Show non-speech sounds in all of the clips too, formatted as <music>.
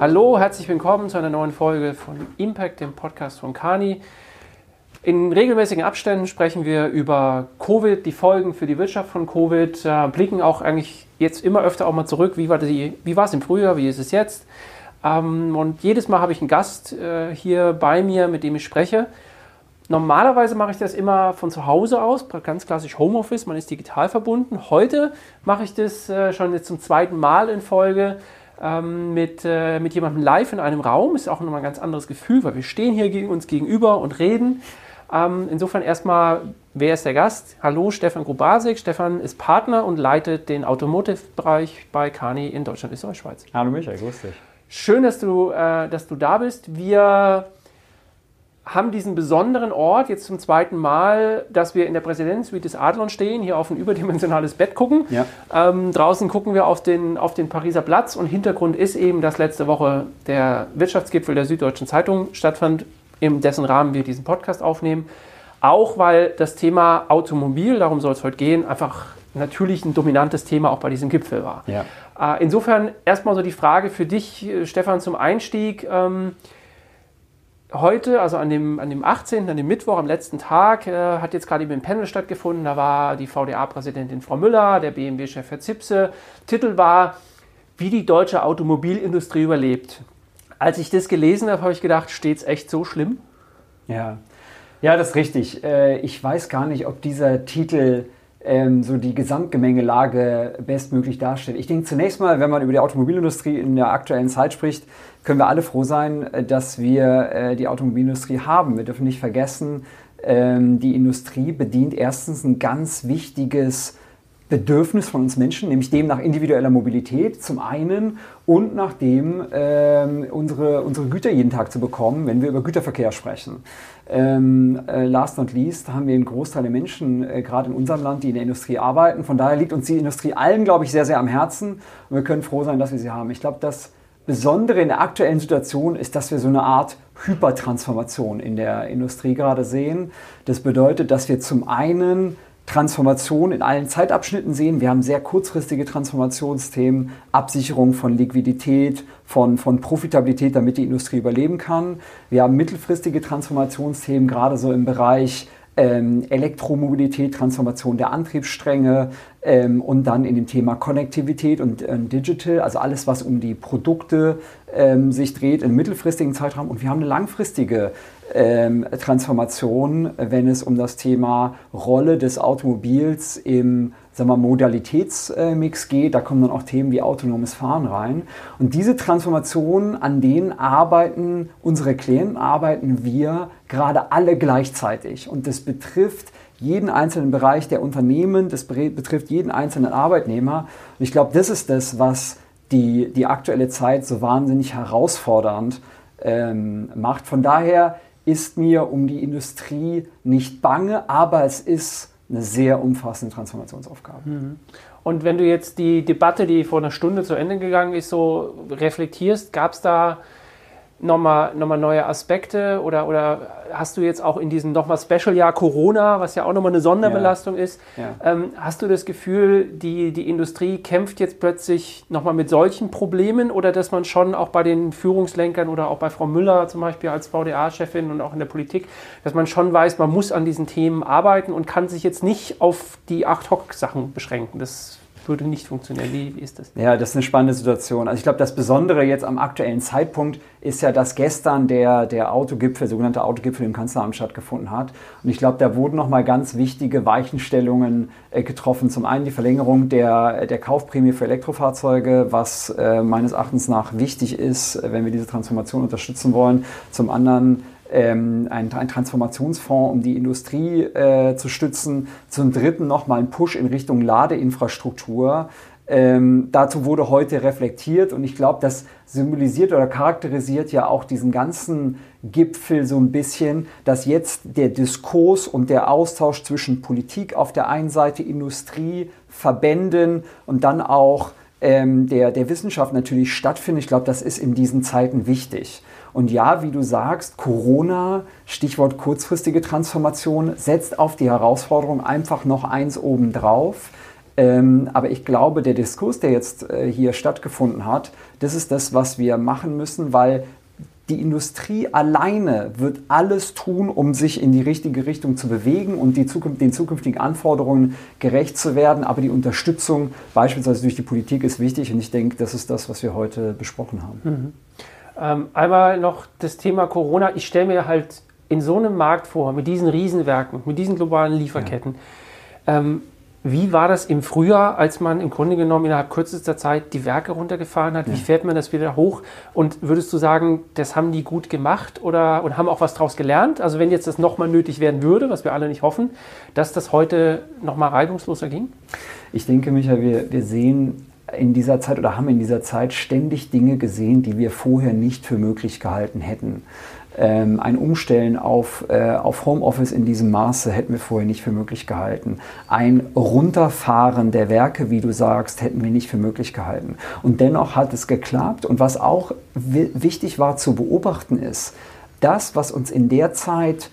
Hallo, herzlich willkommen zu einer neuen Folge von Impact, dem Podcast von Kani. In regelmäßigen Abständen sprechen wir über Covid, die Folgen für die Wirtschaft von Covid, äh, blicken auch eigentlich jetzt immer öfter auch mal zurück, wie war, die, wie war es im Frühjahr, wie ist es jetzt. Ähm, und jedes Mal habe ich einen Gast äh, hier bei mir, mit dem ich spreche. Normalerweise mache ich das immer von zu Hause aus, ganz klassisch Homeoffice, man ist digital verbunden. Heute mache ich das äh, schon jetzt zum zweiten Mal in Folge ähm, mit, äh, mit jemandem live in einem Raum. Ist auch nochmal ein ganz anderes Gefühl, weil wir stehen hier gegen uns gegenüber und reden. Ähm, insofern erstmal, wer ist der Gast? Hallo, Stefan Grubasik. Stefan ist Partner und leitet den Automotive-Bereich bei Kani in Deutschland, Österreich, Schweiz. Hallo Michael, grüß dich. Schön, dass du, äh, dass du da bist. Wir haben diesen besonderen Ort jetzt zum zweiten Mal, dass wir in der Präsidentensuite des Adlon stehen, hier auf ein überdimensionales Bett gucken. Ja. Ähm, draußen gucken wir auf den, auf den Pariser Platz und Hintergrund ist eben, dass letzte Woche der Wirtschaftsgipfel der Süddeutschen Zeitung stattfand, in dessen Rahmen wir diesen Podcast aufnehmen. Auch weil das Thema Automobil, darum soll es heute gehen, einfach natürlich ein dominantes Thema auch bei diesem Gipfel war. Ja. Äh, insofern erstmal so die Frage für dich, äh, Stefan, zum Einstieg. Ähm, heute, also an dem, an dem 18., an dem Mittwoch, am letzten Tag, äh, hat jetzt gerade eben ein Panel stattgefunden. Da war die VDA-Präsidentin Frau Müller, der BMW-Chef Herr Zipse. Titel war, wie die deutsche Automobilindustrie überlebt. Als ich das gelesen habe, habe ich gedacht, steht es echt so schlimm? Ja. ja, das ist richtig. Äh, ich weiß gar nicht, ob dieser Titel ähm, so die Gesamtgemengelage bestmöglich darstellt. Ich denke zunächst mal, wenn man über die Automobilindustrie in der aktuellen Zeit spricht, können wir alle froh sein, äh, dass wir äh, die Automobilindustrie haben. Wir dürfen nicht vergessen, ähm, die Industrie bedient erstens ein ganz wichtiges Bedürfnis von uns Menschen, nämlich dem nach individueller Mobilität zum einen und nach dem ähm, unsere, unsere Güter jeden Tag zu bekommen, wenn wir über Güterverkehr sprechen. Ähm, äh, last not least haben wir einen Großteil der Menschen, äh, gerade in unserem Land, die in der Industrie arbeiten. Von daher liegt uns die Industrie allen, glaube ich, sehr, sehr am Herzen und wir können froh sein, dass wir sie haben. Ich glaube, das Besondere in der aktuellen Situation ist, dass wir so eine Art Hypertransformation in der Industrie gerade sehen. Das bedeutet, dass wir zum einen Transformation in allen Zeitabschnitten sehen. Wir haben sehr kurzfristige Transformationsthemen, Absicherung von Liquidität, von, von Profitabilität, damit die Industrie überleben kann. Wir haben mittelfristige Transformationsthemen, gerade so im Bereich ähm, Elektromobilität, Transformation der Antriebsstränge ähm, und dann in dem Thema Konnektivität und äh, Digital, also alles, was um die Produkte ähm, sich dreht im mittelfristigen Zeitraum. Und wir haben eine langfristige ähm, Transformation, wenn es um das Thema Rolle des Automobils im sagen wir, Modalitätsmix geht. Da kommen dann auch Themen wie autonomes Fahren rein. Und diese Transformation, an denen arbeiten unsere Klienten, arbeiten wir gerade alle gleichzeitig. Und das betrifft jeden einzelnen Bereich der Unternehmen, das betrifft jeden einzelnen Arbeitnehmer. Und ich glaube, das ist das, was die, die aktuelle Zeit so wahnsinnig herausfordernd ähm, macht. Von daher ist mir um die Industrie nicht bange, aber es ist eine sehr umfassende Transformationsaufgabe. Mhm. Und wenn du jetzt die Debatte, die vor einer Stunde zu Ende gegangen ist, so reflektierst, gab es da nochmal noch mal neue Aspekte oder, oder hast du jetzt auch in diesem nochmal Special-Jahr Corona, was ja auch nochmal eine Sonderbelastung ja. ist, ja. Ähm, hast du das Gefühl, die, die Industrie kämpft jetzt plötzlich nochmal mit solchen Problemen oder dass man schon auch bei den Führungslenkern oder auch bei Frau Müller zum Beispiel als VDA-Chefin und auch in der Politik, dass man schon weiß, man muss an diesen Themen arbeiten und kann sich jetzt nicht auf die Ad-Hoc-Sachen beschränken. Das würde nicht funktionieren. Wie, wie, ist das? Ja, das ist eine spannende Situation. Also ich glaube, das Besondere jetzt am aktuellen Zeitpunkt ist ja, dass gestern der, der Autogipfel, sogenannte Autogipfel im Kanzleramt stattgefunden hat. Und ich glaube, da wurden nochmal ganz wichtige Weichenstellungen äh, getroffen. Zum einen die Verlängerung der, der Kaufprämie für Elektrofahrzeuge, was äh, meines Erachtens nach wichtig ist, wenn wir diese Transformation unterstützen wollen. Zum anderen ähm, ein, ein, Transformationsfonds, um die Industrie äh, zu stützen. Zum Dritten nochmal ein Push in Richtung Ladeinfrastruktur. Ähm, dazu wurde heute reflektiert und ich glaube, das symbolisiert oder charakterisiert ja auch diesen ganzen Gipfel so ein bisschen, dass jetzt der Diskurs und der Austausch zwischen Politik auf der einen Seite, Industrie, Verbänden und dann auch ähm, der, der Wissenschaft natürlich stattfindet. Ich glaube, das ist in diesen Zeiten wichtig. Und ja, wie du sagst, Corona, Stichwort kurzfristige Transformation, setzt auf die Herausforderung einfach noch eins obendrauf. Ähm, aber ich glaube, der Diskurs, der jetzt äh, hier stattgefunden hat, das ist das, was wir machen müssen, weil die Industrie alleine wird alles tun, um sich in die richtige Richtung zu bewegen und Zukunft, den zukünftigen Anforderungen gerecht zu werden. Aber die Unterstützung beispielsweise durch die Politik ist wichtig und ich denke, das ist das, was wir heute besprochen haben. Mhm. Ähm, einmal noch das Thema Corona. Ich stelle mir halt in so einem Markt vor, mit diesen Riesenwerken, mit diesen globalen Lieferketten. Ja. Ähm, wie war das im Frühjahr, als man im Grunde genommen innerhalb kürzester Zeit die Werke runtergefahren hat? Ja. Wie fährt man das wieder hoch? Und würdest du sagen, das haben die gut gemacht oder und haben auch was daraus gelernt? Also wenn jetzt das nochmal nötig werden würde, was wir alle nicht hoffen, dass das heute nochmal reibungsloser ging? Ich denke, Michael, wir, wir sehen in dieser Zeit oder haben in dieser Zeit ständig Dinge gesehen, die wir vorher nicht für möglich gehalten hätten. Ähm, ein Umstellen auf, äh, auf Homeoffice in diesem Maße hätten wir vorher nicht für möglich gehalten. Ein Runterfahren der Werke, wie du sagst, hätten wir nicht für möglich gehalten. Und dennoch hat es geklappt. Und was auch wichtig war zu beobachten ist, das, was uns in der Zeit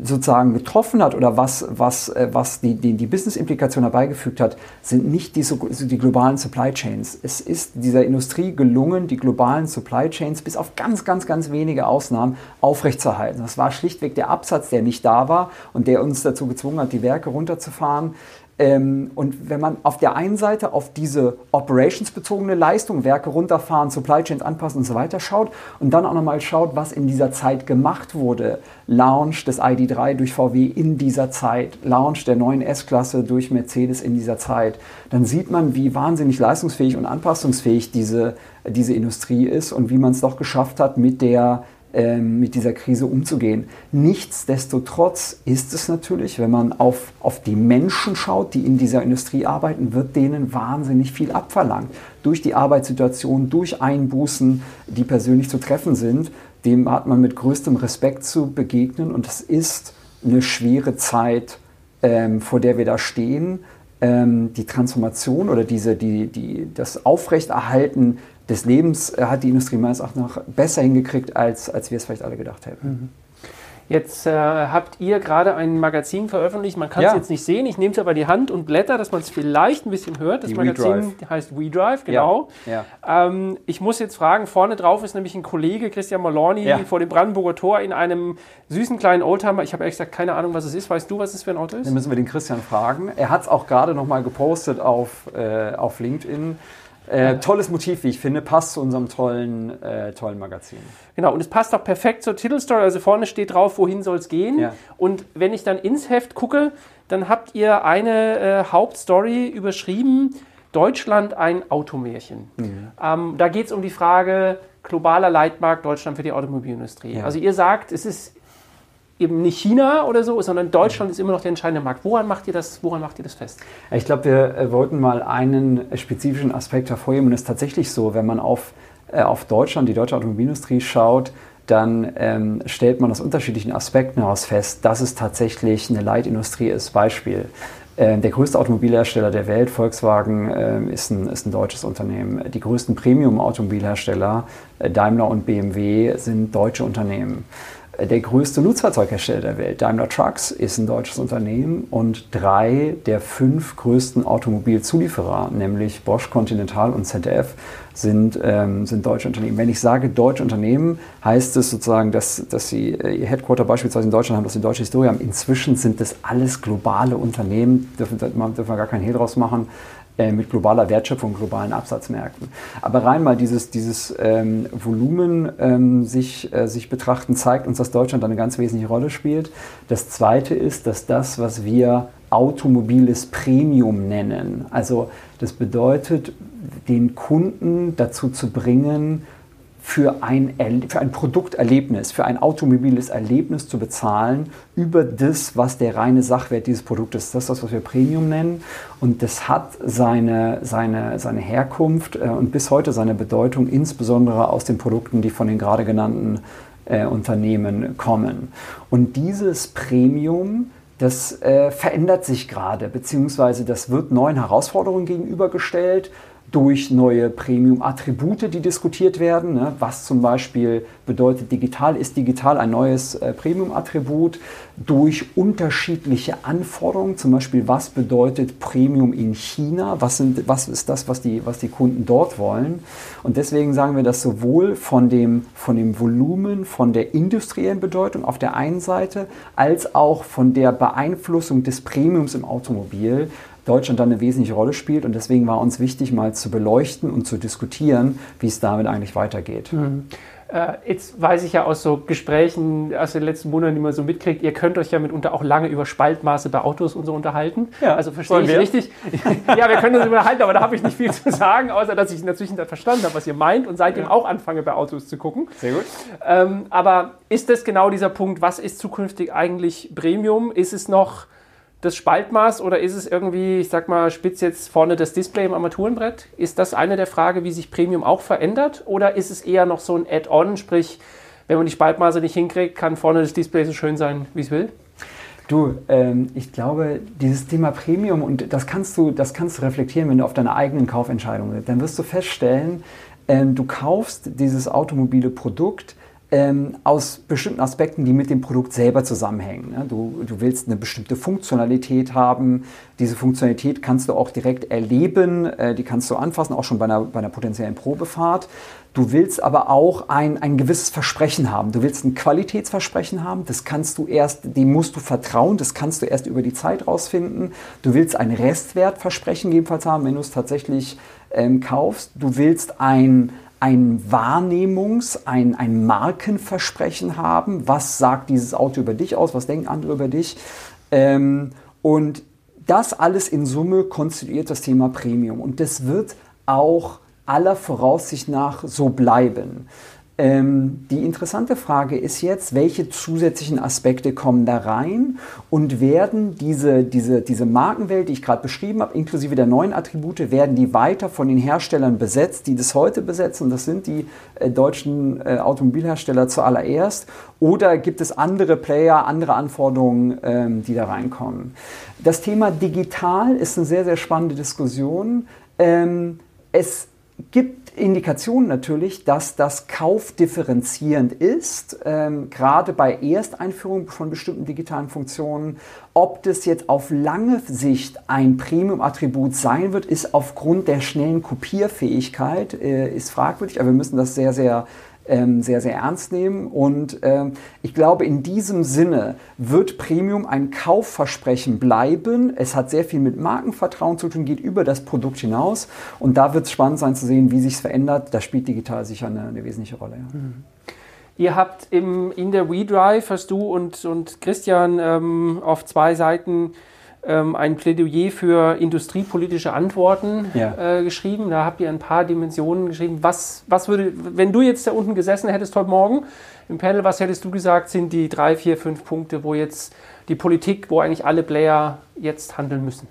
sozusagen getroffen hat oder was, was, äh, was die, die, die Business-Implikation herbeigefügt hat, sind nicht die, die globalen Supply Chains. Es ist dieser Industrie gelungen, die globalen Supply Chains bis auf ganz, ganz, ganz wenige Ausnahmen aufrechtzuerhalten. Das war schlichtweg der Absatz, der nicht da war und der uns dazu gezwungen hat, die Werke runterzufahren. Ähm, und wenn man auf der einen Seite auf diese operationsbezogene Leistung, Werke runterfahren, Supply Chains anpassen und so weiter schaut und dann auch nochmal schaut, was in dieser Zeit gemacht wurde. Launch des ID3 durch VW in dieser Zeit, Launch der neuen S-Klasse durch Mercedes in dieser Zeit, dann sieht man, wie wahnsinnig leistungsfähig und anpassungsfähig diese, diese Industrie ist und wie man es doch geschafft hat, mit der mit dieser Krise umzugehen. Nichtsdestotrotz ist es natürlich, wenn man auf, auf die Menschen schaut, die in dieser Industrie arbeiten, wird denen wahnsinnig viel abverlangt. Durch die Arbeitssituation, durch Einbußen, die persönlich zu treffen sind, dem hat man mit größtem Respekt zu begegnen und es ist eine schwere Zeit, ähm, vor der wir da stehen. Ähm, die Transformation oder diese, die, die, das Aufrechterhalten des Lebens äh, hat die Industrie meines Erachtens noch besser hingekriegt, als, als wir es vielleicht alle gedacht hätten. Mhm. Jetzt äh, habt ihr gerade ein Magazin veröffentlicht. Man kann es ja. jetzt nicht sehen. Ich nehme es aber die Hand und blätter, dass man es vielleicht ein bisschen hört. Das die Magazin heißt WeDrive, genau. Ja. Ja. Ähm, ich muss jetzt fragen, vorne drauf ist nämlich ein Kollege, Christian Molorni, vor dem Brandenburger Tor in einem süßen kleinen Oldtimer. Ich habe ehrlich gesagt keine Ahnung, was es ist. Weißt du, was es für ein Auto ist? Dann müssen wir den Christian fragen. Er hat es auch gerade noch mal gepostet auf, äh, auf LinkedIn. Äh, tolles Motiv, wie ich finde, passt zu unserem tollen, äh, tollen Magazin. Genau, und es passt auch perfekt zur Titelstory. Also vorne steht drauf, wohin soll es gehen. Ja. Und wenn ich dann ins Heft gucke, dann habt ihr eine äh, Hauptstory überschrieben, Deutschland ein Automärchen. Mhm. Ähm, da geht es um die Frage globaler Leitmarkt Deutschland für die Automobilindustrie. Ja. Also ihr sagt, es ist eben nicht China oder so, sondern Deutschland ist immer noch der entscheidende Markt. Woran macht ihr das, woran macht ihr das fest? Ich glaube, wir äh, wollten mal einen spezifischen Aspekt hervorheben und es ist tatsächlich so, wenn man auf, äh, auf Deutschland, die deutsche Automobilindustrie schaut, dann ähm, stellt man aus unterschiedlichen Aspekten heraus fest, dass es tatsächlich eine Leitindustrie ist. Beispiel. Äh, der größte Automobilhersteller der Welt, Volkswagen, äh, ist, ein, ist ein deutsches Unternehmen. Die größten Premium-Automobilhersteller, äh, Daimler und BMW, sind deutsche Unternehmen der größte Nutzfahrzeughersteller der Welt, Daimler Trucks, ist ein deutsches Unternehmen und drei der fünf größten Automobilzulieferer, nämlich Bosch, Continental und ZF, sind, ähm, sind deutsche Unternehmen. Wenn ich sage deutsche Unternehmen, heißt es sozusagen, dass, dass sie äh, ihr Headquarter beispielsweise in Deutschland haben, dass sie deutsche Historie haben. Inzwischen sind das alles globale Unternehmen, dürfen, dürfen wir gar keinen Hehl draus machen. Äh, mit globaler Wertschöpfung, globalen Absatzmärkten. Aber rein mal dieses, dieses ähm, Volumen ähm, sich, äh, sich betrachten, zeigt uns, dass Deutschland eine ganz wesentliche Rolle spielt. Das Zweite ist, dass das, was wir automobiles Premium nennen, also das bedeutet, den Kunden dazu zu bringen, für ein, für ein Produkterlebnis, für ein automobiles Erlebnis zu bezahlen über das, was der reine Sachwert dieses Produktes ist. Das ist das, was wir Premium nennen. Und das hat seine, seine, seine Herkunft äh, und bis heute seine Bedeutung, insbesondere aus den Produkten, die von den gerade genannten äh, Unternehmen kommen. Und dieses Premium, das äh, verändert sich gerade, beziehungsweise das wird neuen Herausforderungen gegenübergestellt durch neue Premium-Attribute, die diskutiert werden. Ne? Was zum Beispiel bedeutet digital, ist digital ein neues äh, Premium-Attribut, durch unterschiedliche Anforderungen, zum Beispiel was bedeutet Premium in China, was, sind, was ist das, was die, was die Kunden dort wollen. Und deswegen sagen wir das sowohl von dem, von dem Volumen, von der industriellen Bedeutung auf der einen Seite, als auch von der Beeinflussung des Premiums im Automobil Deutschland dann eine wesentliche Rolle spielt. Und deswegen war uns wichtig, mal zu beleuchten und zu diskutieren, wie es damit eigentlich weitergeht. Mhm. Äh, jetzt weiß ich ja aus so Gesprächen aus den letzten Monaten, die man so mitkriegt, ihr könnt euch ja mitunter auch lange über Spaltmaße bei Autos und so unterhalten. Ja, also verstehe ich wir? richtig. <laughs> ja, wir können uns unterhalten, aber da habe ich nicht viel zu sagen, außer dass ich in der Zwischenzeit verstanden habe, was ihr meint und seitdem ja. auch anfange, bei Autos zu gucken. Sehr gut. Ähm, aber ist das genau dieser Punkt, was ist zukünftig eigentlich Premium? Ist es noch das Spaltmaß oder ist es irgendwie, ich sag mal, spitz jetzt vorne das Display im Armaturenbrett? Ist das eine der Fragen, wie sich Premium auch verändert? Oder ist es eher noch so ein Add-on, sprich, wenn man die Spaltmaße nicht hinkriegt, kann vorne das Display so schön sein, wie es will? Du, ähm, ich glaube, dieses Thema Premium, und das kannst, du, das kannst du reflektieren, wenn du auf deine eigenen Kaufentscheidungen bist, dann wirst du feststellen, ähm, du kaufst dieses automobile Produkt, ähm, aus bestimmten Aspekten, die mit dem Produkt selber zusammenhängen. Ne? Du, du willst eine bestimmte Funktionalität haben. Diese Funktionalität kannst du auch direkt erleben, äh, die kannst du anfassen, auch schon bei einer, bei einer potenziellen Probefahrt. Du willst aber auch ein, ein gewisses Versprechen haben. Du willst ein Qualitätsversprechen haben. Das kannst du erst, dem musst du vertrauen. Das kannst du erst über die Zeit rausfinden. Du willst ein Restwertversprechen jedenfalls haben, wenn du es tatsächlich ähm, kaufst. Du willst ein, ein Wahrnehmungs-, ein, ein Markenversprechen haben. Was sagt dieses Auto über dich aus? Was denken andere über dich? Ähm, und das alles in Summe konstituiert das Thema Premium. Und das wird auch aller Voraussicht nach so bleiben. Ähm, die interessante Frage ist jetzt, welche zusätzlichen Aspekte kommen da rein und werden diese, diese, diese Markenwelt, die ich gerade beschrieben habe, inklusive der neuen Attribute, werden die weiter von den Herstellern besetzt, die das heute besetzen? Das sind die äh, deutschen äh, Automobilhersteller zuallererst. Oder gibt es andere Player, andere Anforderungen, ähm, die da reinkommen? Das Thema digital ist eine sehr, sehr spannende Diskussion. Ähm, es gibt Indikationen natürlich, dass das kaufdifferenzierend ist, ähm, gerade bei Ersteinführung von bestimmten digitalen Funktionen. Ob das jetzt auf lange Sicht ein Premium-Attribut sein wird, ist aufgrund der schnellen Kopierfähigkeit, äh, ist fragwürdig, aber wir müssen das sehr, sehr sehr, sehr ernst nehmen. Und ähm, ich glaube, in diesem Sinne wird Premium ein Kaufversprechen bleiben. Es hat sehr viel mit Markenvertrauen zu tun, geht über das Produkt hinaus. Und da wird es spannend sein zu sehen, wie sich es verändert. Da spielt digital sicher eine, eine wesentliche Rolle. Ja. Mhm. Ihr habt im, in der WeDrive, hast du und, und Christian ähm, auf zwei Seiten ähm, ein Plädoyer für industriepolitische Antworten ja. äh, geschrieben. Da habt ihr ein paar Dimensionen geschrieben. Was, was würde, wenn du jetzt da unten gesessen hättest heute Morgen im Panel, was hättest du gesagt, sind die drei, vier, fünf Punkte, wo jetzt die Politik, wo eigentlich alle Player jetzt handeln müssen?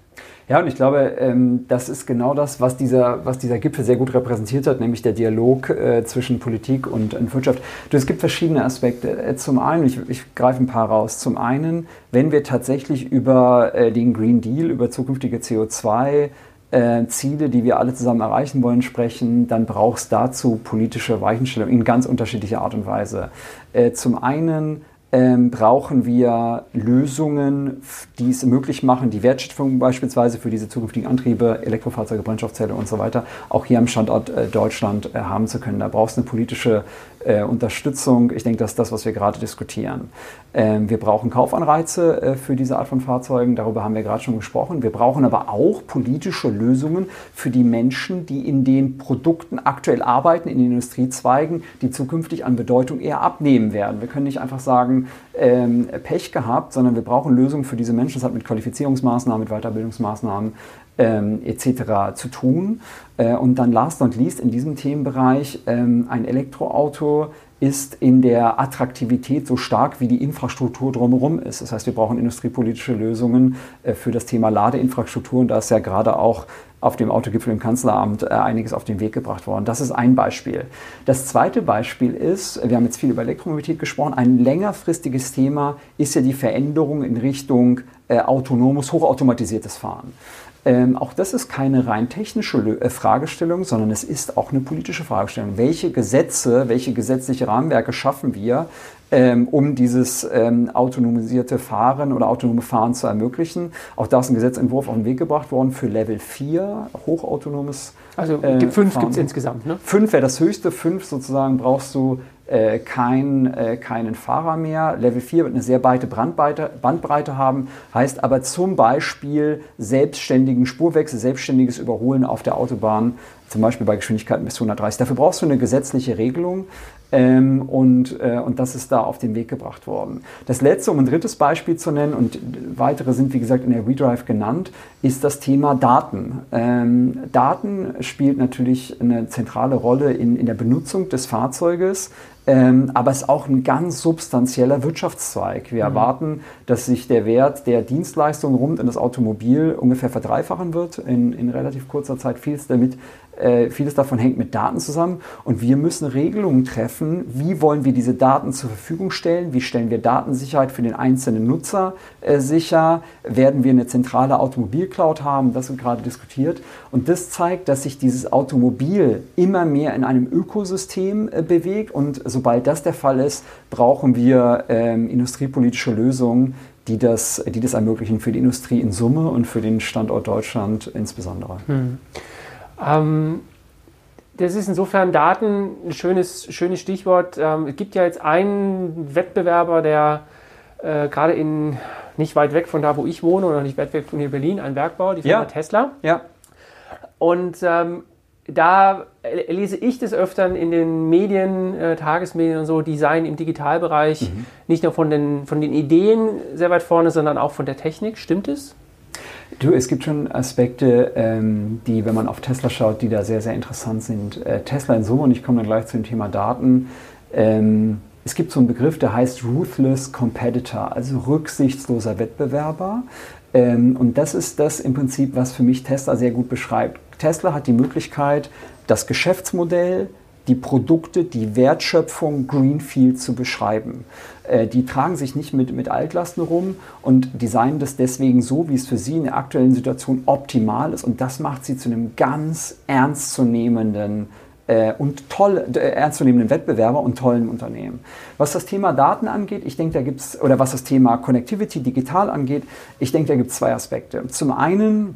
Ja, und ich glaube, ähm, das ist genau das, was dieser, was dieser Gipfel sehr gut repräsentiert hat, nämlich der Dialog äh, zwischen Politik und, und Wirtschaft. Du, es gibt verschiedene Aspekte. Äh, zum einen, ich, ich greife ein paar raus. Zum einen, wenn wir tatsächlich über äh, den Green Deal, über zukünftige CO2 äh, Ziele, die wir alle zusammen erreichen wollen, sprechen, dann braucht es dazu politische Weichenstellung in ganz unterschiedlicher Art und Weise. Äh, zum einen ähm, brauchen wir Lösungen, die es möglich machen, die Wertschöpfung beispielsweise für diese zukünftigen Antriebe, Elektrofahrzeuge, Brennstoffzelle und so weiter, auch hier am Standort äh, Deutschland äh, haben zu können. Da braucht es eine politische äh, Unterstützung. Ich denke, das ist das, was wir gerade diskutieren. Ähm, wir brauchen Kaufanreize äh, für diese Art von Fahrzeugen, darüber haben wir gerade schon gesprochen. Wir brauchen aber auch politische Lösungen für die Menschen, die in den Produkten aktuell arbeiten, in den Industriezweigen, die zukünftig an Bedeutung eher abnehmen werden. Wir können nicht einfach sagen, ähm, Pech gehabt, sondern wir brauchen Lösungen für diese Menschen. Das hat mit Qualifizierungsmaßnahmen, mit Weiterbildungsmaßnahmen ähm, etc. zu tun. Äh, und dann last not least in diesem Themenbereich, ähm, ein Elektroauto ist in der Attraktivität so stark, wie die Infrastruktur drumherum ist. Das heißt, wir brauchen industriepolitische Lösungen äh, für das Thema Ladeinfrastruktur und da ist ja gerade auch auf dem Autogipfel im Kanzleramt äh, einiges auf den Weg gebracht worden. Das ist ein Beispiel. Das zweite Beispiel ist, wir haben jetzt viel über Elektromobilität gesprochen, ein längerfristiges Thema ist ja die Veränderung in Richtung autonomes, hochautomatisiertes Fahren. Ähm, auch das ist keine rein technische äh, Fragestellung, sondern es ist auch eine politische Fragestellung. Welche Gesetze, welche gesetzliche Rahmenwerke schaffen wir, ähm, um dieses ähm, autonomisierte Fahren oder autonome Fahren zu ermöglichen? Auch da ist ein Gesetzentwurf auf den Weg gebracht worden für Level 4, hochautonomes Also äh, fünf gibt es insgesamt, ne? Fünf wäre das höchste, fünf sozusagen brauchst du äh, kein, äh, keinen Fahrer mehr. Level 4 wird eine sehr breite Bandbreite, Bandbreite haben, heißt aber zum Beispiel selbstständigen Spurwechsel, selbstständiges Überholen auf der Autobahn, zum Beispiel bei Geschwindigkeiten bis 130. Dafür brauchst du eine gesetzliche Regelung. Ähm, und, äh, und das ist da auf den Weg gebracht worden. Das letzte, um ein drittes Beispiel zu nennen, und weitere sind wie gesagt in der WeDrive genannt, ist das Thema Daten. Ähm, Daten spielt natürlich eine zentrale Rolle in, in der Benutzung des Fahrzeuges. Ähm, aber es ist auch ein ganz substanzieller Wirtschaftszweig. Wir mhm. erwarten, dass sich der Wert der Dienstleistungen rund in das Automobil ungefähr verdreifachen wird in, in relativ kurzer Zeit. Vieles damit äh, vieles davon hängt mit Daten zusammen. Und wir müssen Regelungen treffen, wie wollen wir diese Daten zur Verfügung stellen, wie stellen wir Datensicherheit für den einzelnen Nutzer äh, sicher, werden wir eine zentrale Automobilcloud haben, das wird gerade diskutiert. Und das zeigt, dass sich dieses Automobil immer mehr in einem Ökosystem äh, bewegt. Und sobald das der Fall ist, brauchen wir ähm, industriepolitische Lösungen, die das, die das ermöglichen für die Industrie in Summe und für den Standort Deutschland insbesondere. Hm. Ähm, das ist insofern Daten ein schönes, schönes Stichwort. Ähm, es gibt ja jetzt einen Wettbewerber, der äh, gerade in nicht weit weg von da, wo ich wohne, oder nicht weit weg von hier Berlin, ein Bergbau, die Firma ja. Tesla. Ja. Und ähm, da lese ich des Öfteren in den Medien, äh, Tagesmedien und so, Design im Digitalbereich, mhm. nicht nur von den, von den Ideen sehr weit vorne, sondern auch von der Technik. Stimmt es? Du, es gibt schon Aspekte, ähm, die, wenn man auf Tesla schaut, die da sehr, sehr interessant sind. Äh, Tesla in Summe, und ich komme dann gleich zu dem Thema Daten. Ähm, es gibt so einen Begriff, der heißt Ruthless Competitor, also rücksichtsloser Wettbewerber. Ähm, und das ist das im Prinzip, was für mich Tesla sehr gut beschreibt. Tesla hat die Möglichkeit, das Geschäftsmodell, die Produkte, die Wertschöpfung Greenfield zu beschreiben. Äh, die tragen sich nicht mit, mit Altlasten rum und designen das deswegen so, wie es für sie in der aktuellen Situation optimal ist. Und das macht sie zu einem ganz ernstzunehmenden äh, und toll, äh, ernstzunehmenden Wettbewerber und tollen Unternehmen. Was das Thema Daten angeht, ich denke, da gibt es, oder was das Thema Connectivity digital angeht, ich denke, da gibt es zwei Aspekte. Zum einen,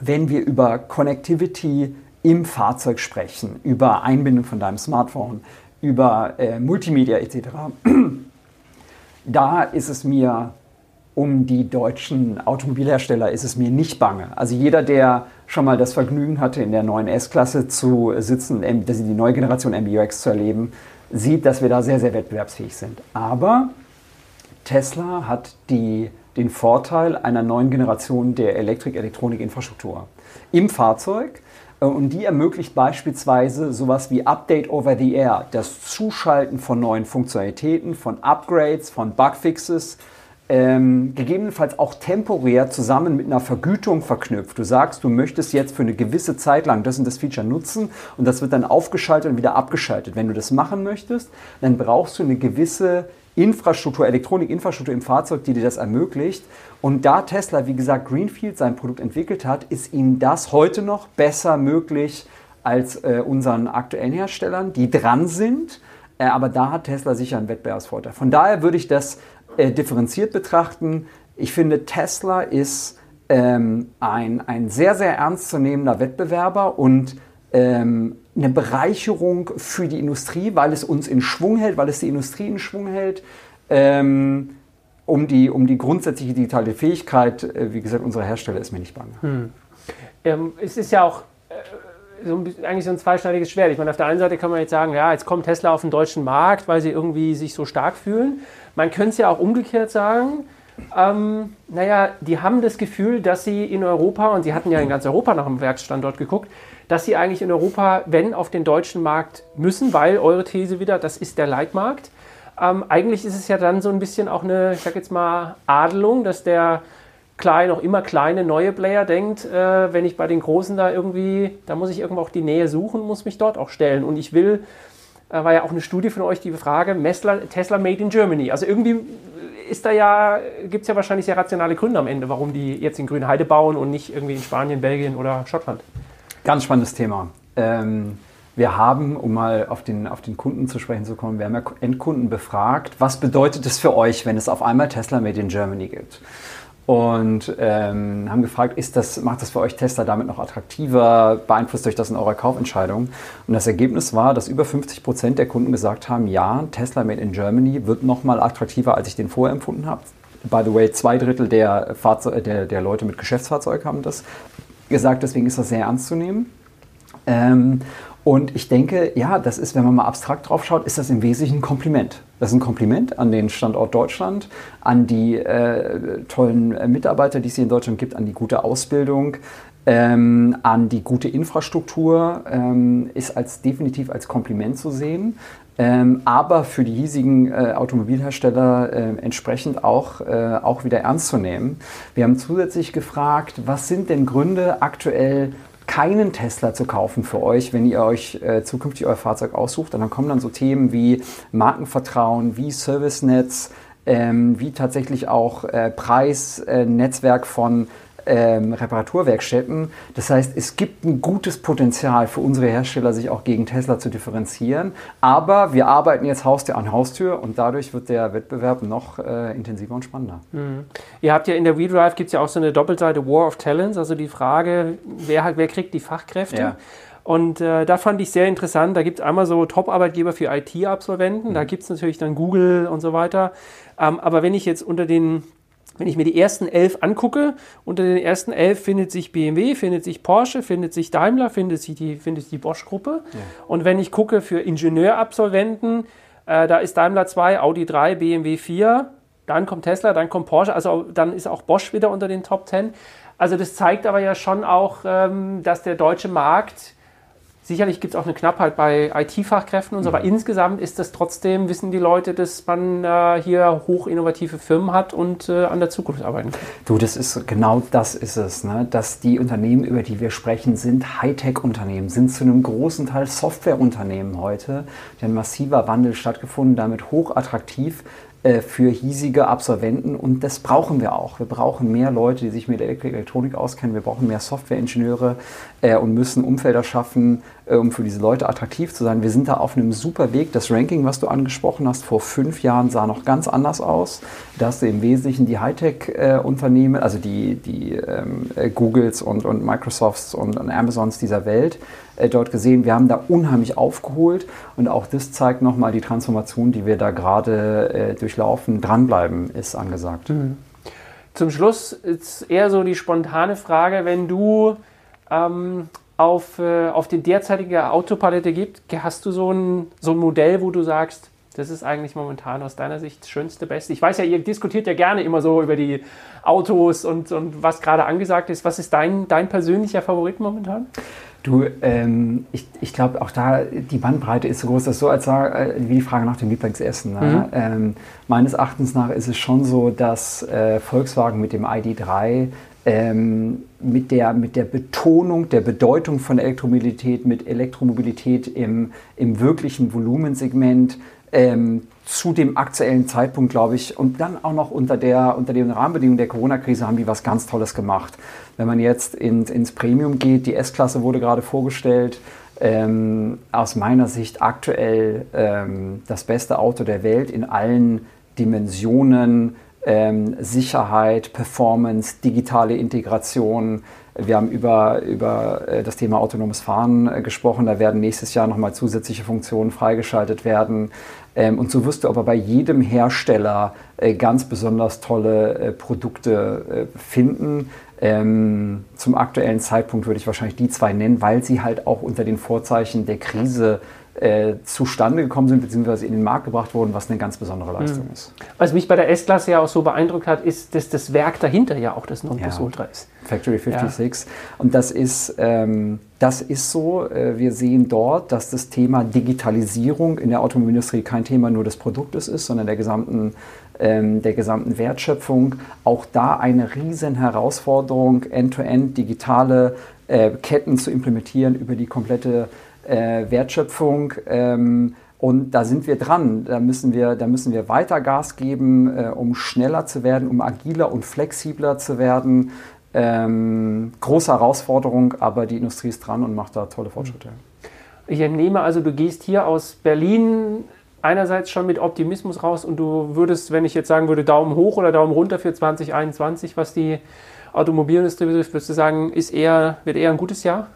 wenn wir über Connectivity im Fahrzeug sprechen, über Einbindung von deinem Smartphone, über äh, Multimedia etc., <clears throat> da ist es mir um die deutschen Automobilhersteller ist es mir nicht bange. Also jeder, der schon mal das Vergnügen hatte, in der neuen S-Klasse zu sitzen, die neue Generation MBUX zu erleben, sieht, dass wir da sehr, sehr wettbewerbsfähig sind. Aber Tesla hat die, den Vorteil einer neuen Generation der Elektrik-Elektronik-Infrastruktur im Fahrzeug und die ermöglicht beispielsweise sowas wie Update over the Air, das Zuschalten von neuen Funktionalitäten, von Upgrades, von Bugfixes, ähm, gegebenenfalls auch temporär zusammen mit einer Vergütung verknüpft. Du sagst, du möchtest jetzt für eine gewisse Zeit lang das und das Feature nutzen und das wird dann aufgeschaltet und wieder abgeschaltet. Wenn du das machen möchtest, dann brauchst du eine gewisse Infrastruktur, Elektronikinfrastruktur im Fahrzeug, die dir das ermöglicht. Und da Tesla, wie gesagt, Greenfield sein Produkt entwickelt hat, ist ihnen das heute noch besser möglich als äh, unseren aktuellen Herstellern, die dran sind. Äh, aber da hat Tesla sicher einen Wettbewerbsvorteil. Von daher würde ich das äh, differenziert betrachten. Ich finde, Tesla ist ähm, ein, ein sehr, sehr ernstzunehmender Wettbewerber und ähm, eine Bereicherung für die Industrie, weil es uns in Schwung hält, weil es die Industrie in Schwung hält, ähm, um, die, um die grundsätzliche digitale Fähigkeit, äh, wie gesagt, unserer Hersteller ist mir nicht bange. Hm. Ähm, es ist ja auch äh, so ein, eigentlich so ein zweischneidiges Schwert. Ich meine, auf der einen Seite kann man jetzt sagen, ja, jetzt kommt Tesla auf den deutschen Markt, weil sie irgendwie sich so stark fühlen. Man könnte es ja auch umgekehrt sagen. Ähm, naja, die haben das Gefühl, dass sie in Europa, und sie hatten ja in ganz Europa nach dem Werksstandort geguckt, dass sie eigentlich in Europa, wenn, auf den deutschen Markt müssen, weil eure These wieder, das ist der Leitmarkt. Ähm, eigentlich ist es ja dann so ein bisschen auch eine, ich sag jetzt mal, Adelung, dass der kleine, noch immer kleine neue Player denkt, äh, wenn ich bei den Großen da irgendwie, da muss ich irgendwo auch die Nähe suchen, muss mich dort auch stellen. Und ich will, äh, war ja auch eine Studie von euch, die Frage, Tesla, Tesla Made in Germany. Also irgendwie ist da ja, gibt es ja wahrscheinlich sehr rationale Gründe am Ende, warum die jetzt in Grünheide bauen und nicht irgendwie in Spanien, Belgien oder Schottland. Ganz spannendes Thema. Ähm, wir haben, um mal auf den, auf den Kunden zu sprechen zu kommen, wir haben ja Endkunden befragt, was bedeutet es für euch, wenn es auf einmal Tesla Made in Germany gibt? und ähm, haben gefragt, ist das, macht das für euch Tesla damit noch attraktiver? Beeinflusst euch das in eurer Kaufentscheidung? Und das Ergebnis war, dass über 50 Prozent der Kunden gesagt haben, ja, Tesla Made in Germany wird noch mal attraktiver, als ich den vorher empfunden habe. By the way, zwei Drittel der, Fahrzeug, der, der Leute mit Geschäftsfahrzeug haben das gesagt, deswegen ist das sehr ernst zu nehmen. Ähm, und ich denke, ja, das ist, wenn man mal abstrakt drauf schaut, ist das im Wesentlichen ein Kompliment. Das ist ein Kompliment an den Standort Deutschland, an die äh, tollen Mitarbeiter, die es hier in Deutschland gibt, an die gute Ausbildung, ähm, an die gute Infrastruktur, ähm, ist als definitiv als Kompliment zu sehen. Ähm, aber für die hiesigen äh, Automobilhersteller äh, entsprechend auch, äh, auch wieder ernst zu nehmen. Wir haben zusätzlich gefragt, was sind denn Gründe aktuell keinen Tesla zu kaufen für euch, wenn ihr euch äh, zukünftig euer Fahrzeug aussucht. Und dann kommen dann so Themen wie Markenvertrauen, wie Servicenetz, ähm, wie tatsächlich auch äh, Preis, äh, Netzwerk von ähm, Reparaturwerkstätten. Das heißt, es gibt ein gutes Potenzial für unsere Hersteller, sich auch gegen Tesla zu differenzieren. Aber wir arbeiten jetzt Haustür an Haustür und dadurch wird der Wettbewerb noch äh, intensiver und spannender. Mhm. Ihr habt ja in der WeDrive gibt es ja auch so eine Doppelseite War of Talents, also die Frage, wer, wer kriegt die Fachkräfte? Ja. Und äh, da fand ich sehr interessant. Da gibt es einmal so Top-Arbeitgeber für IT-Absolventen. Mhm. Da gibt es natürlich dann Google und so weiter. Ähm, aber wenn ich jetzt unter den wenn ich mir die ersten elf angucke, unter den ersten elf findet sich BMW, findet sich Porsche, findet sich Daimler, findet sich die, findet sich die Bosch-Gruppe. Ja. Und wenn ich gucke für Ingenieurabsolventen, äh, da ist Daimler 2, Audi 3, BMW 4, dann kommt Tesla, dann kommt Porsche, also dann ist auch Bosch wieder unter den Top 10. Also das zeigt aber ja schon auch, ähm, dass der deutsche Markt Sicherlich gibt es auch eine Knappheit bei IT-Fachkräften und so, mhm. aber insgesamt ist das trotzdem, wissen die Leute, dass man äh, hier hoch innovative Firmen hat und äh, an der Zukunft arbeiten kann. Du, das ist genau das ist es, ne? dass die Unternehmen, über die wir sprechen, sind Hightech-Unternehmen, sind zu einem großen Teil Softwareunternehmen heute. Ein massiver Wandel stattgefunden, damit hochattraktiv für hiesige Absolventen und das brauchen wir auch. Wir brauchen mehr Leute, die sich mit Elektronik auskennen. Wir brauchen mehr Softwareingenieure äh, und müssen Umfelder schaffen, äh, um für diese Leute attraktiv zu sein. Wir sind da auf einem super Weg. Das Ranking, was du angesprochen hast, vor fünf Jahren sah noch ganz anders aus. Da hast du im Wesentlichen die Hightech-Unternehmen, also die, die ähm, Googles und, und Microsofts und, und Amazons dieser Welt äh, dort gesehen. Wir haben da unheimlich aufgeholt und auch das zeigt nochmal die Transformation, die wir da gerade äh, durchlaufen. Dranbleiben ist angesagt. Mhm. Zum Schluss ist eher so die spontane Frage, wenn du ähm, auf, äh, auf die derzeitige Autopalette gibt, hast du so ein, so ein Modell, wo du sagst, das ist eigentlich momentan aus deiner Sicht das schönste, beste. Ich weiß ja, ihr diskutiert ja gerne immer so über die Autos und, und was gerade angesagt ist. Was ist dein, dein persönlicher Favorit momentan? Du, ähm, ich, ich glaube auch da, die Bandbreite ist so groß, dass so als äh, wie die Frage nach dem Lieblingsessen. Ne? Mhm. Ähm, meines Erachtens nach ist es schon so, dass äh, Volkswagen mit dem ID3 ähm, mit, der, mit der Betonung der Bedeutung von Elektromobilität, mit Elektromobilität im, im wirklichen Volumensegment ähm, zu dem aktuellen Zeitpunkt, glaube ich, und dann auch noch unter, der, unter den Rahmenbedingungen der Corona-Krise haben die was ganz Tolles gemacht. Wenn man jetzt in, ins Premium geht, die S-Klasse wurde gerade vorgestellt, ähm, aus meiner Sicht aktuell ähm, das beste Auto der Welt in allen Dimensionen, ähm, Sicherheit, Performance, digitale Integration. Wir haben über, über äh, das Thema autonomes Fahren äh, gesprochen. Da werden nächstes Jahr nochmal zusätzliche Funktionen freigeschaltet werden. Ähm, und so wirst du aber bei jedem Hersteller äh, ganz besonders tolle Produkte finden. Ähm, zum aktuellen Zeitpunkt würde ich wahrscheinlich die zwei nennen, weil sie halt auch unter den Vorzeichen der Krise äh, zustande gekommen sind, beziehungsweise in den Markt gebracht wurden, was eine ganz besondere Leistung mhm. ist. Was mich bei der S-Klasse ja auch so beeindruckt hat, ist, dass das Werk dahinter ja auch das Nonplusultra ja. ist. Factory 56. Ja. Und das ist, ähm, das ist so. Äh, wir sehen dort, dass das Thema Digitalisierung in der Automobilindustrie kein Thema nur des Produktes ist, sondern der gesamten ähm, der gesamten Wertschöpfung. Auch da eine riesen Herausforderung, end-to-end -end digitale äh, Ketten zu implementieren über die komplette äh, Wertschöpfung. Ähm, Und da sind wir dran. Da müssen wir, da müssen wir weiter Gas geben, äh, um schneller zu werden, um agiler und flexibler zu werden. Ähm, große Herausforderung, aber die Industrie ist dran und macht da tolle Fortschritte. Ich entnehme also, du gehst hier aus Berlin einerseits schon mit Optimismus raus und du würdest, wenn ich jetzt sagen würde, Daumen hoch oder Daumen runter für 2021, was die Automobilindustrie betrifft, würdest du sagen, ist eher, wird eher ein gutes Jahr?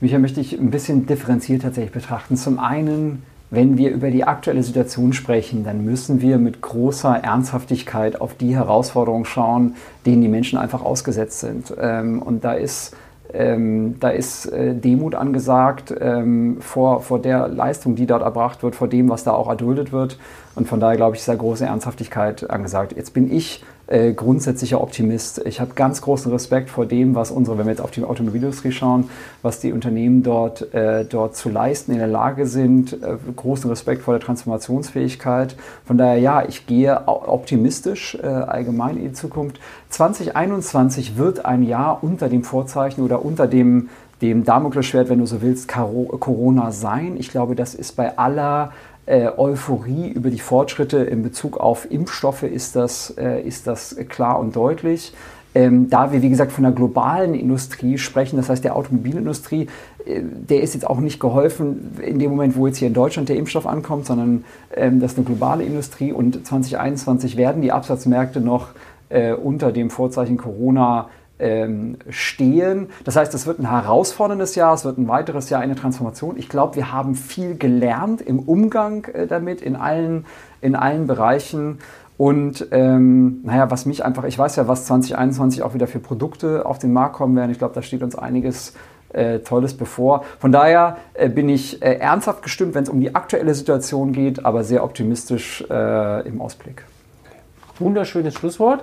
Michael, möchte ich ein bisschen differenziert tatsächlich betrachten. Zum einen, wenn wir über die aktuelle Situation sprechen, dann müssen wir mit großer Ernsthaftigkeit auf die Herausforderungen schauen, denen die Menschen einfach ausgesetzt sind. Ähm, und da ist ähm, da ist äh, Demut angesagt ähm, vor, vor der Leistung, die dort erbracht wird, vor dem, was da auch erduldet wird. Und von daher, glaube ich, ist da große Ernsthaftigkeit angesagt. Jetzt bin ich äh, grundsätzlicher Optimist. Ich habe ganz großen Respekt vor dem, was unsere, wenn wir jetzt auf die Automobilindustrie schauen, was die Unternehmen dort, äh, dort zu leisten in der Lage sind. Äh, großen Respekt vor der Transformationsfähigkeit. Von daher, ja, ich gehe optimistisch äh, allgemein in die Zukunft. 2021 wird ein Jahr unter dem Vorzeichen oder unter dem dem Damoklesschwert, wenn du so willst, Corona sein. Ich glaube, das ist bei aller äh, Euphorie über die Fortschritte in Bezug auf Impfstoffe ist das, äh, ist das klar und deutlich. Ähm, da wir, wie gesagt, von der globalen Industrie sprechen, das heißt der Automobilindustrie, äh, der ist jetzt auch nicht geholfen in dem Moment, wo jetzt hier in Deutschland der Impfstoff ankommt, sondern ähm, das ist eine globale Industrie und 2021 werden die Absatzmärkte noch äh, unter dem Vorzeichen Corona ähm, stehen. Das heißt, es wird ein herausforderndes Jahr, es wird ein weiteres Jahr eine Transformation. Ich glaube, wir haben viel gelernt im Umgang äh, damit, in allen, in allen Bereichen. Und ähm, naja, was mich einfach, ich weiß ja, was 2021 auch wieder für Produkte auf den Markt kommen werden. Ich glaube, da steht uns einiges äh, Tolles bevor. Von daher äh, bin ich äh, ernsthaft gestimmt, wenn es um die aktuelle Situation geht, aber sehr optimistisch äh, im Ausblick. Wunderschönes Schlusswort.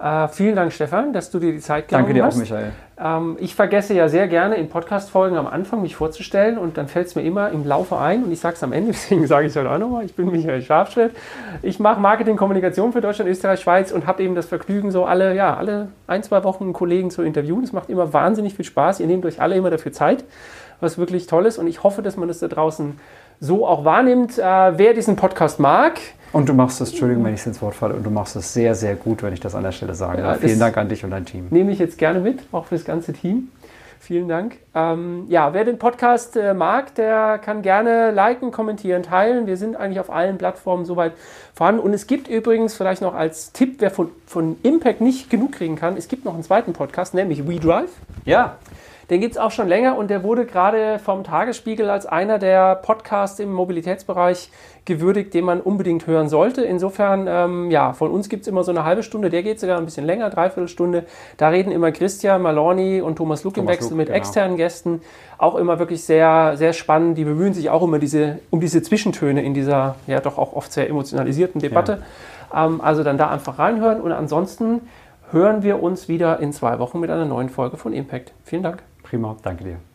Äh, vielen Dank, Stefan, dass du dir die Zeit genommen hast. Danke dir hast. auch, Michael. Ähm, ich vergesse ja sehr gerne in Podcast-Folgen am Anfang mich vorzustellen und dann fällt es mir immer im Laufe ein und ich sage es am Ende, <laughs> deswegen sage ich es heute auch nochmal. Ich bin Michael Scharfschritt. Ich mache Marketing, Kommunikation für Deutschland, Österreich, Schweiz und habe eben das Vergnügen, so alle, ja, alle ein, zwei Wochen einen Kollegen zu interviewen. Das macht immer wahnsinnig viel Spaß. Ihr nehmt euch alle immer dafür Zeit, was wirklich toll ist und ich hoffe, dass man das da draußen so auch wahrnimmt. Äh, wer diesen Podcast mag, und du machst es, Entschuldigung, wenn ich es ins Wort falle, und du machst es sehr, sehr gut, wenn ich das an der Stelle sage. Ja, Vielen Dank an dich und dein Team. Nehme ich jetzt gerne mit, auch für das ganze Team. Vielen Dank. Ähm, ja, wer den Podcast äh, mag, der kann gerne liken, kommentieren, teilen. Wir sind eigentlich auf allen Plattformen soweit vorhanden. Und es gibt übrigens vielleicht noch als Tipp, wer von, von Impact nicht genug kriegen kann, es gibt noch einen zweiten Podcast, nämlich WeDrive. Ja. Den gibt es auch schon länger und der wurde gerade vom Tagesspiegel als einer der Podcasts im Mobilitätsbereich gewürdigt, den man unbedingt hören sollte. Insofern, ähm, ja, von uns gibt es immer so eine halbe Stunde, der geht sogar ein bisschen länger, dreiviertel Stunde. Da reden immer Christian Malorni und Thomas Luck im Wechsel Luke, mit genau. externen Gästen. Auch immer wirklich sehr, sehr spannend. Die bemühen sich auch immer diese, um diese Zwischentöne in dieser ja doch auch oft sehr emotionalisierten Debatte. Ja. Ähm, also dann da einfach reinhören und ansonsten hören wir uns wieder in zwei Wochen mit einer neuen Folge von Impact. Vielen Dank. Prima, danke dir.